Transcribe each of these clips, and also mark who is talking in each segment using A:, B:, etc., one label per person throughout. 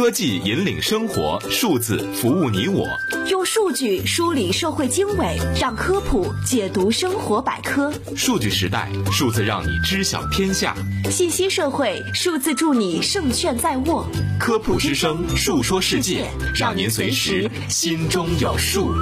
A: 科技引领生活，数字服务你我。
B: 用数据梳理社会经纬，让科普解读生活百科。
A: 数据时代，数字让你知晓天下。
B: 信息社会，数字助你胜券在握。
A: 科普之声，述说世界，让您随时心中有数。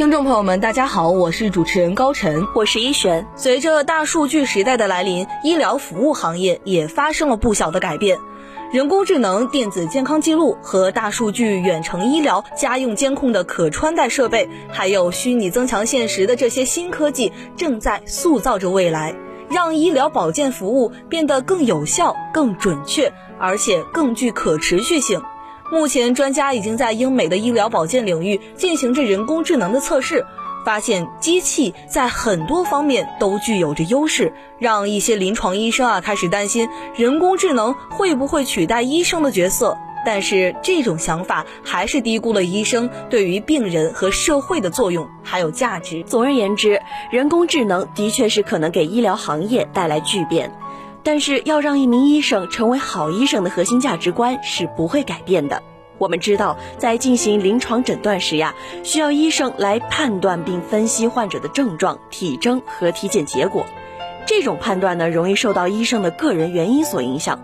C: 听众朋友们，大家好，我是主持人高晨，
B: 我是一璇。
C: 随着大数据时代的来临，医疗服务行业也发生了不小的改变。人工智能、电子健康记录和大数据远程医疗、家用监控的可穿戴设备，还有虚拟增强现实的这些新科技，正在塑造着未来，让医疗保健服务变得更有效、更准确，而且更具可持续性。目前，专家已经在英美的医疗保健领域进行着人工智能的测试，发现机器在很多方面都具有着优势，让一些临床医生啊开始担心人工智能会不会取代医生的角色。但是，这种想法还是低估了医生对于病人和社会的作用还有价值。
B: 总而言之，人工智能的确是可能给医疗行业带来巨变。但是，要让一名医生成为好医生的核心价值观是不会改变的。我们知道，在进行临床诊断时呀，需要医生来判断并分析患者的症状、体征和体检结果。这种判断呢，容易受到医生的个人原因所影响，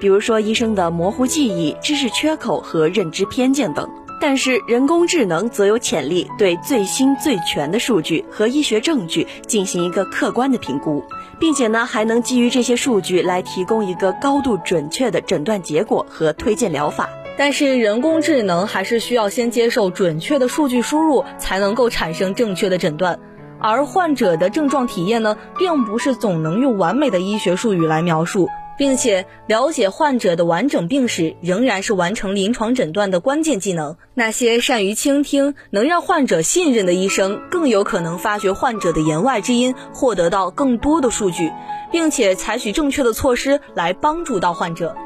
B: 比如说医生的模糊记忆、知识缺口和认知偏见等。但是，人工智能则有潜力对最新最全的数据和医学证据进行一个客观的评估，并且呢，还能基于这些数据来提供一个高度准确的诊断结果和推荐疗法。
C: 但是，人工智能还是需要先接受准确的数据输入，才能够产生正确的诊断。而患者的症状体验呢，并不是总能用完美的医学术语来描述。并且了解患者的完整病史，仍然是完成临床诊断的关键技能。那些善于倾听、能让患者信任的医生，更有可能发掘患者的言外之音，获得到更多的数据，并且采取正确的措施来帮助到患者。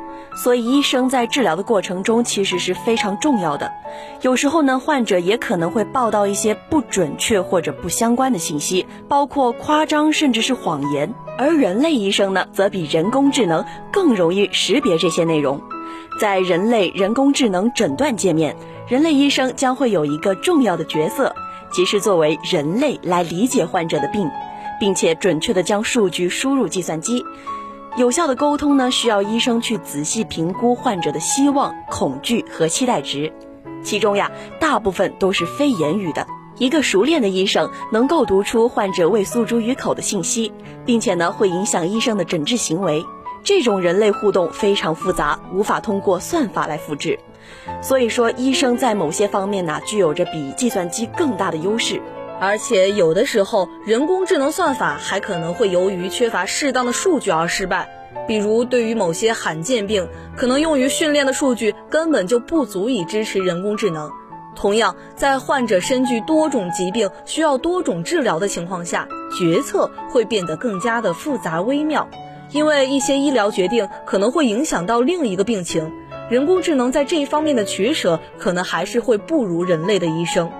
B: 所以，医生在治疗的过程中其实是非常重要的。有时候呢，患者也可能会报道一些不准确或者不相关的信息，包括夸张甚至是谎言。而人类医生呢，则比人工智能更容易识别这些内容。在人类人工智能诊断界面，人类医生将会有一个重要的角色，即是作为人类来理解患者的病，并且准确的将数据输入计算机。有效的沟通呢，需要医生去仔细评估患者的希望、恐惧和期待值，其中呀，大部分都是非言语的。一个熟练的医生能够读出患者未诉诸于口的信息，并且呢，会影响医生的诊治行为。这种人类互动非常复杂，无法通过算法来复制。所以说，医生在某些方面呢，具有着比计算机更大的优势。
C: 而且有的时候，人工智能算法还可能会由于缺乏适当的数据而失败。比如，对于某些罕见病，可能用于训练的数据根本就不足以支持人工智能。同样，在患者身具多种疾病、需要多种治疗的情况下，决策会变得更加的复杂微妙，因为一些医疗决定可能会影响到另一个病情。人工智能在这一方面的取舍，可能还是会不如人类的医生。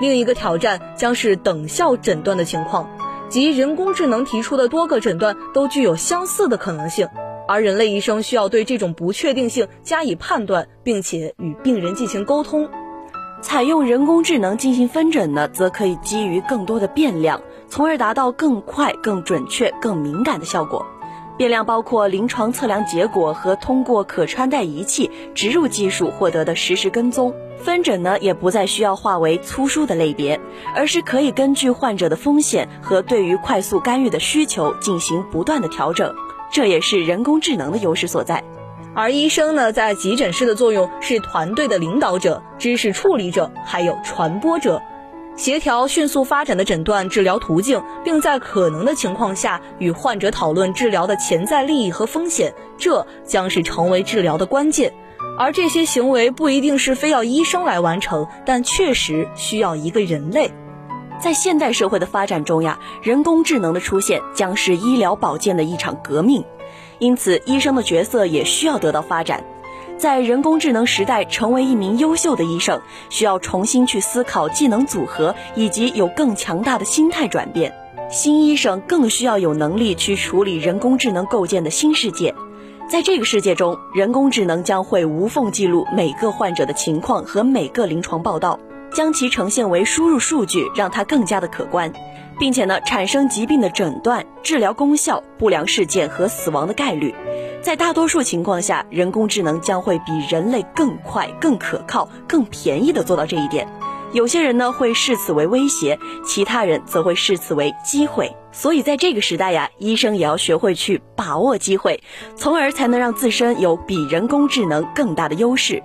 C: 另一个挑战将是等效诊断的情况，即人工智能提出的多个诊断都具有相似的可能性，而人类医生需要对这种不确定性加以判断，并且与病人进行沟通。
B: 采用人工智能进行分诊呢，则可以基于更多的变量，从而达到更快、更准确、更敏感的效果。变量包括临床测量结果和通过可穿戴仪器植入技术获得的实时跟踪。分诊呢，也不再需要划为粗疏的类别，而是可以根据患者的风险和对于快速干预的需求进行不断的调整。这也是人工智能的优势所在。
C: 而医生呢，在急诊室的作用是团队的领导者、知识处理者，还有传播者。协调迅速发展的诊断治疗途径，并在可能的情况下与患者讨论治疗的潜在利益和风险，这将是成为治疗的关键。而这些行为不一定是非要医生来完成，但确实需要一个人类。
B: 在现代社会的发展中呀，人工智能的出现将是医疗保健的一场革命，因此医生的角色也需要得到发展。在人工智能时代，成为一名优秀的医生，需要重新去思考技能组合，以及有更强大的心态转变。新医生更需要有能力去处理人工智能构建的新世界。在这个世界中，人工智能将会无缝记录每个患者的情况和每个临床报道。将其呈现为输入数据，让它更加的可观，并且呢，产生疾病的诊断、治疗功效、不良事件和死亡的概率。在大多数情况下，人工智能将会比人类更快、更可靠、更便宜的做到这一点。有些人呢会视此为威胁，其他人则会视此为机会。所以在这个时代呀，医生也要学会去把握机会，从而才能让自身有比人工智能更大的优势。